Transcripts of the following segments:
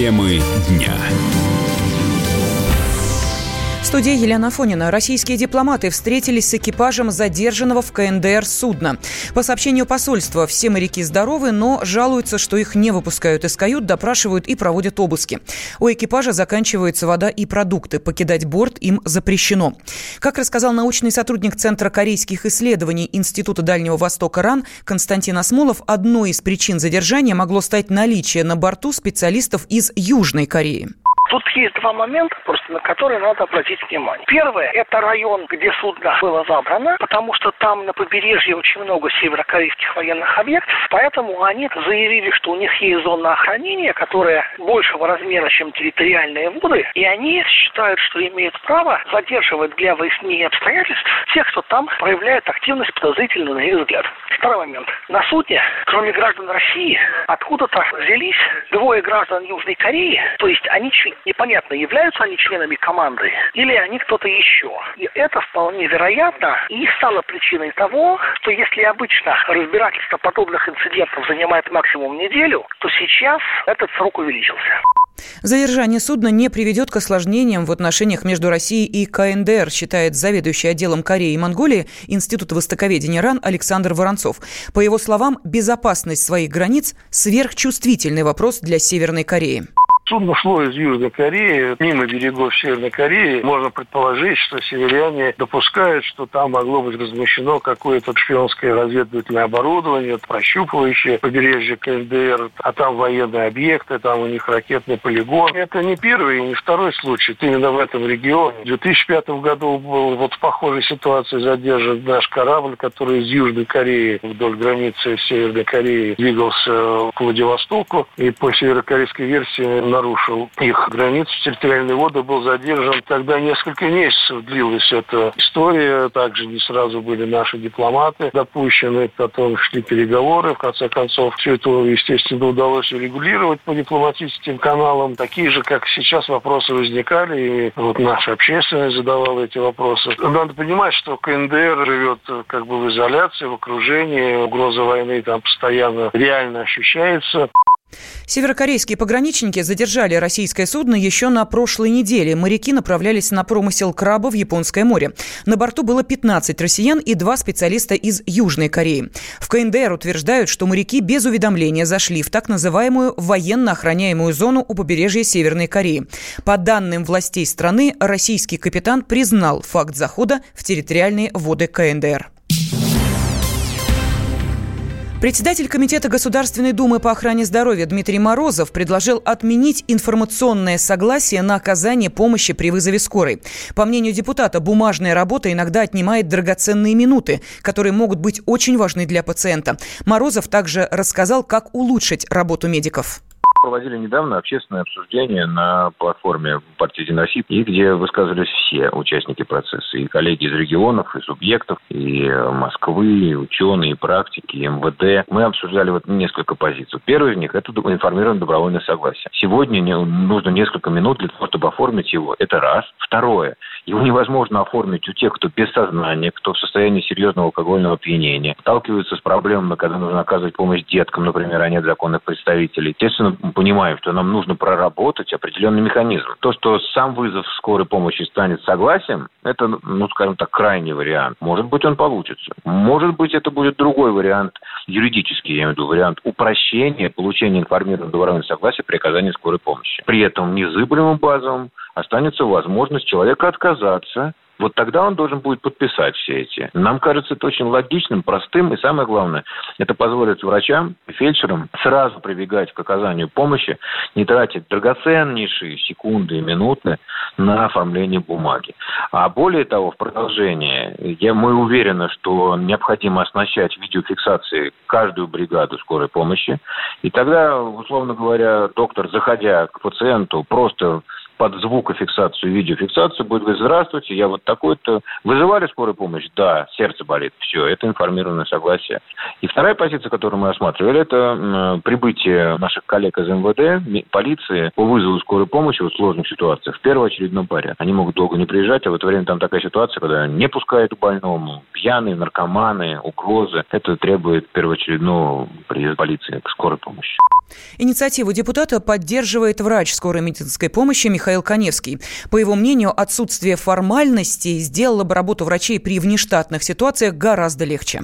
Темы дня студии Елена Афонина. Российские дипломаты встретились с экипажем задержанного в КНДР судна. По сообщению посольства, все моряки здоровы, но жалуются, что их не выпускают из кают, допрашивают и проводят обыски. У экипажа заканчивается вода и продукты. Покидать борт им запрещено. Как рассказал научный сотрудник Центра корейских исследований Института Дальнего Востока РАН Константин Осмолов, одной из причин задержания могло стать наличие на борту специалистов из Южной Кореи. Тут есть два момента, просто на которые надо обратить внимание. Первое – это район, где судно было забрано, потому что там на побережье очень много северокорейских военных объектов, поэтому они заявили, что у них есть зона охранения, которая большего размера, чем территориальные воды, и они считают, что имеют право задерживать для выяснения обстоятельств тех, кто там проявляет активность подозрительную на их взгляд. Второй момент. На судне, кроме граждан России, откуда-то взялись двое граждан Южной Кореи, то есть они чуть непонятно, являются они членами команды или они кто-то еще. И это вполне вероятно и стало причиной того, что если обычно разбирательство подобных инцидентов занимает максимум неделю, то сейчас этот срок увеличился. Задержание судна не приведет к осложнениям в отношениях между Россией и КНДР, считает заведующий отделом Кореи и Монголии Института востоковедения РАН Александр Воронцов. По его словам, безопасность своих границ – сверхчувствительный вопрос для Северной Кореи. Судно шло из Южной Кореи, мимо берегов Северной Кореи. Можно предположить, что северяне допускают, что там могло быть размещено какое-то шпионское разведывательное оборудование, прощупывающее побережье КНДР, а там военные объекты, там у них ракетный полигон. Это не первый и не второй случай. Именно в этом регионе. В 2005 году был вот в похожей ситуации задержан наш корабль, который из Южной Кореи вдоль границы Северной Кореи двигался к Владивостоку. И по северокорейской версии на нарушил их границу территориальной воды, был задержан. Тогда несколько месяцев длилась эта история. Также не сразу были наши дипломаты допущены. Потом шли переговоры. В конце концов, все это, естественно, удалось урегулировать по дипломатическим каналам. Такие же, как сейчас, вопросы возникали. И вот наша общественность задавала эти вопросы. Надо понимать, что КНДР живет как бы в изоляции, в окружении. Угроза войны там постоянно реально ощущается. Северокорейские пограничники задержали российское судно еще на прошлой неделе. Моряки направлялись на промысел краба в Японское море. На борту было 15 россиян и два специалиста из Южной Кореи. В КНДР утверждают, что моряки без уведомления зашли в так называемую военно охраняемую зону у побережья Северной Кореи. По данным властей страны, российский капитан признал факт захода в территориальные воды КНДР. Председатель Комитета Государственной Думы по охране здоровья Дмитрий Морозов предложил отменить информационное согласие на оказание помощи при вызове скорой. По мнению депутата, бумажная работа иногда отнимает драгоценные минуты, которые могут быть очень важны для пациента. Морозов также рассказал, как улучшить работу медиков проводили недавно общественное обсуждение на платформе партии «Единая Россия», и где высказывались все участники процесса, и коллеги из регионов, и субъектов, и Москвы, и ученые, и практики, и МВД. Мы обсуждали вот несколько позиций. Первый из них – это информированное добровольное согласие. Сегодня нужно несколько минут для того, чтобы оформить его. Это раз. Второе. Его невозможно оформить у тех, кто без сознания, кто в состоянии серьезного алкогольного опьянения, сталкиваются с проблемами, когда нужно оказывать помощь деткам, например, а нет законных представителей. Естественно, понимаем, что нам нужно проработать определенный механизм. То, что сам вызов скорой помощи станет согласием, это, ну, скажем так, крайний вариант. Может быть, он получится. Может быть, это будет другой вариант, юридический, я имею в виду, вариант упрощения получения информированного добровольного согласия при оказании скорой помощи. При этом незыблемым базовым останется возможность человека отказаться вот тогда он должен будет подписать все эти. Нам кажется это очень логичным, простым, и самое главное, это позволит врачам и фельдшерам сразу прибегать к оказанию помощи, не тратить драгоценнейшие секунды и минуты на оформление бумаги. А более того, в продолжение, я, мы уверены, что необходимо оснащать видеофиксацией каждую бригаду скорой помощи, и тогда, условно говоря, доктор, заходя к пациенту, просто под звукофиксацию, видеофиксацию будет говорить, здравствуйте, я вот такой-то. Вызывали скорую помощь? Да, сердце болит. Все, это информированное согласие. И вторая позиция, которую мы осматривали, это прибытие наших коллег из МВД, полиции по вызову скорой помощи в сложных ситуациях в первоочередном паре. Они могут долго не приезжать, а в это время там такая ситуация, когда не пускают больному, пьяные, наркоманы, угрозы. Это требует первоочередного приезда полиции к скорой помощи. Инициативу депутата поддерживает врач скорой медицинской помощи Михаил Коневский. По его мнению, отсутствие формальностей сделало бы работу врачей при внештатных ситуациях гораздо легче.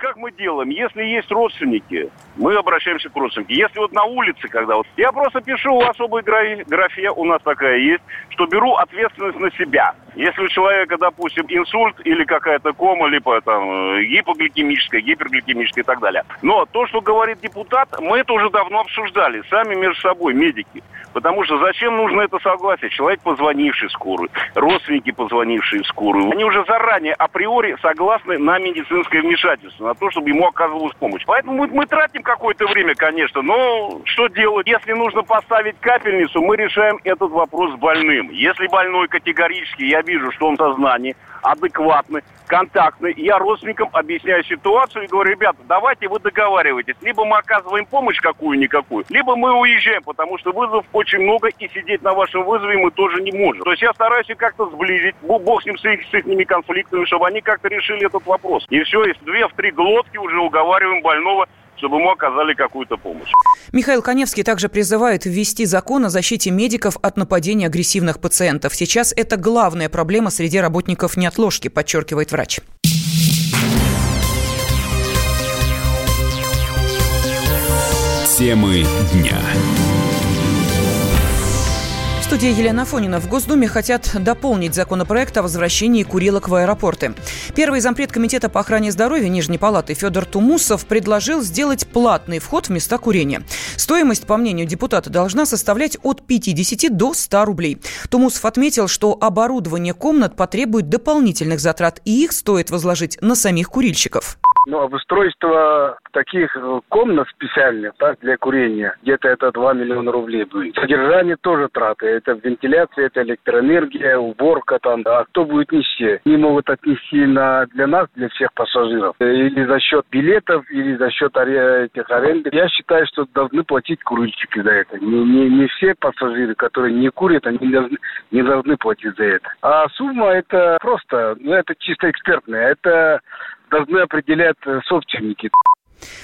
Значит, как мы делаем? Если есть родственники, мы обращаемся к родственникам. Если вот на улице, когда вот... Я просто пишу в особой графе, у нас такая есть, что беру ответственность на себя. Если у человека, допустим, инсульт или какая-то кома, либо там э, гипогликемическая, гипергликемическая и так далее. Но то, что говорит депутат, мы это уже давно обсуждали, сами между собой, медики. Потому что зачем нужно это согласие? Человек, позвонивший в скорую, родственники, позвонившие в скорую, они уже заранее априори согласны на медицинское вмешательство, на то, чтобы ему оказывалась помощь. Поэтому мы, мы тратим какое-то время, конечно, но что делать? Если нужно поставить капельницу, мы решаем этот вопрос с больным. Если больной категорически, я вижу, что он в сознании, адекватный, контактный. Я родственникам объясняю ситуацию и говорю, ребята, давайте вы договаривайтесь. Либо мы оказываим помощь какую-никакую, либо мы уезжаем, потому что вызовов очень много, и сидеть на вашем вызове мы тоже не можем. То есть я стараюсь их как-то сблизить, бог с ним, с их, с их конфликтами, чтобы они как-то решили этот вопрос. И все, из две в три глотки уже уговариваем больного чтобы ему оказали какую-то помощь. Михаил Коневский также призывает ввести закон о защите медиков от нападения агрессивных пациентов. Сейчас это главная проблема среди работников неотложки, подчеркивает врач. Темы дня студии Елена Фонина. В Госдуме хотят дополнить законопроект о возвращении курилок в аэропорты. Первый зампред Комитета по охране здоровья Нижней Палаты Федор Тумусов предложил сделать платный вход в места курения. Стоимость, по мнению депутата, должна составлять от 50 до 100 рублей. Тумусов отметил, что оборудование комнат потребует дополнительных затрат, и их стоит возложить на самих курильщиков. Ну, обустройство таких э, комнат специальных так, для курения, где-то это 2 миллиона рублей будет. Содержание тоже траты. Это вентиляция, это электроэнергия, уборка там. А кто будет нести? Не могут отнести на, для нас, для всех пассажиров. Или за счет билетов, или за счет этих аренды. Я считаю, что должны платить курильщики за это. Не, не, не все пассажиры, которые не курят, они должны, не должны платить за это. А сумма это просто, ну это чисто экспертная. Это должны определять э, собственники.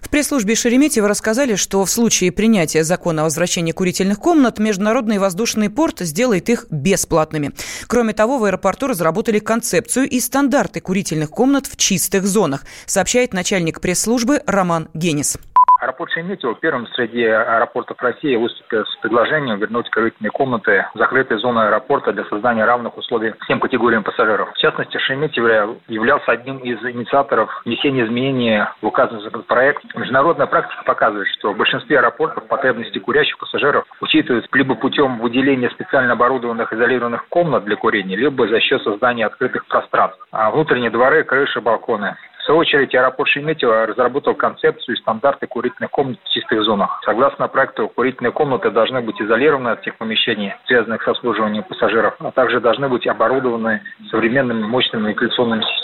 В пресс-службе Шереметьево рассказали, что в случае принятия закона о возвращении курительных комнат Международный воздушный порт сделает их бесплатными. Кроме того, в аэропорту разработали концепцию и стандарты курительных комнат в чистых зонах, сообщает начальник пресс-службы Роман Генис. Аэропорт Шереметьево первым среди аэропортов России выступил с предложением вернуть крытные комнаты в закрытые зоны аэропорта для создания равных условий всем категориям пассажиров. В частности, Шереметьево являлся одним из инициаторов внесения изменений в указанный законопроект. Международная практика показывает, что в большинстве аэропортов потребности курящих пассажиров учитываются либо путем выделения специально оборудованных изолированных комнат для курения, либо за счет создания открытых пространств. А внутренние дворы, крыши, балконы. В свою очередь, аэропорт Шереметьево разработал концепцию и стандарты курительных комнат в чистых зонах. Согласно проекту, курительные комнаты должны быть изолированы от тех помещений, связанных с обслуживанием пассажиров, а также должны быть оборудованы современными мощными вентиляционными системами.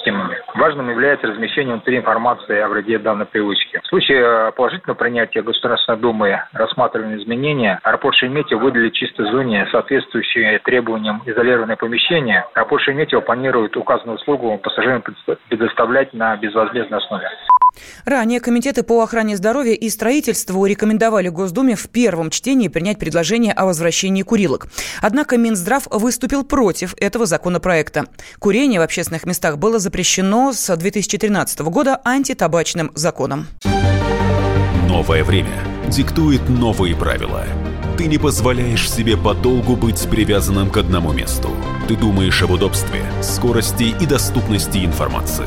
Важным является размещение внутри информации о вреде данной привычки. В случае положительного принятия Государственной Думы рассматриваемые изменения, аэропорт Шереметьево выделит чистой зоне соответствующие требованиям изолированное помещение. Аэропорт Шереметьево планирует указанную услугу пассажирам предоставлять на безвозмездной основе. Ранее комитеты по охране здоровья и строительству рекомендовали Госдуме в первом чтении принять предложение о возвращении курилок. Однако Минздрав выступил против этого законопроекта. Курение в общественных местах было запрещено с 2013 года антитабачным законом. Новое время диктует новые правила. Ты не позволяешь себе подолгу быть привязанным к одному месту. Ты думаешь об удобстве, скорости и доступности информации.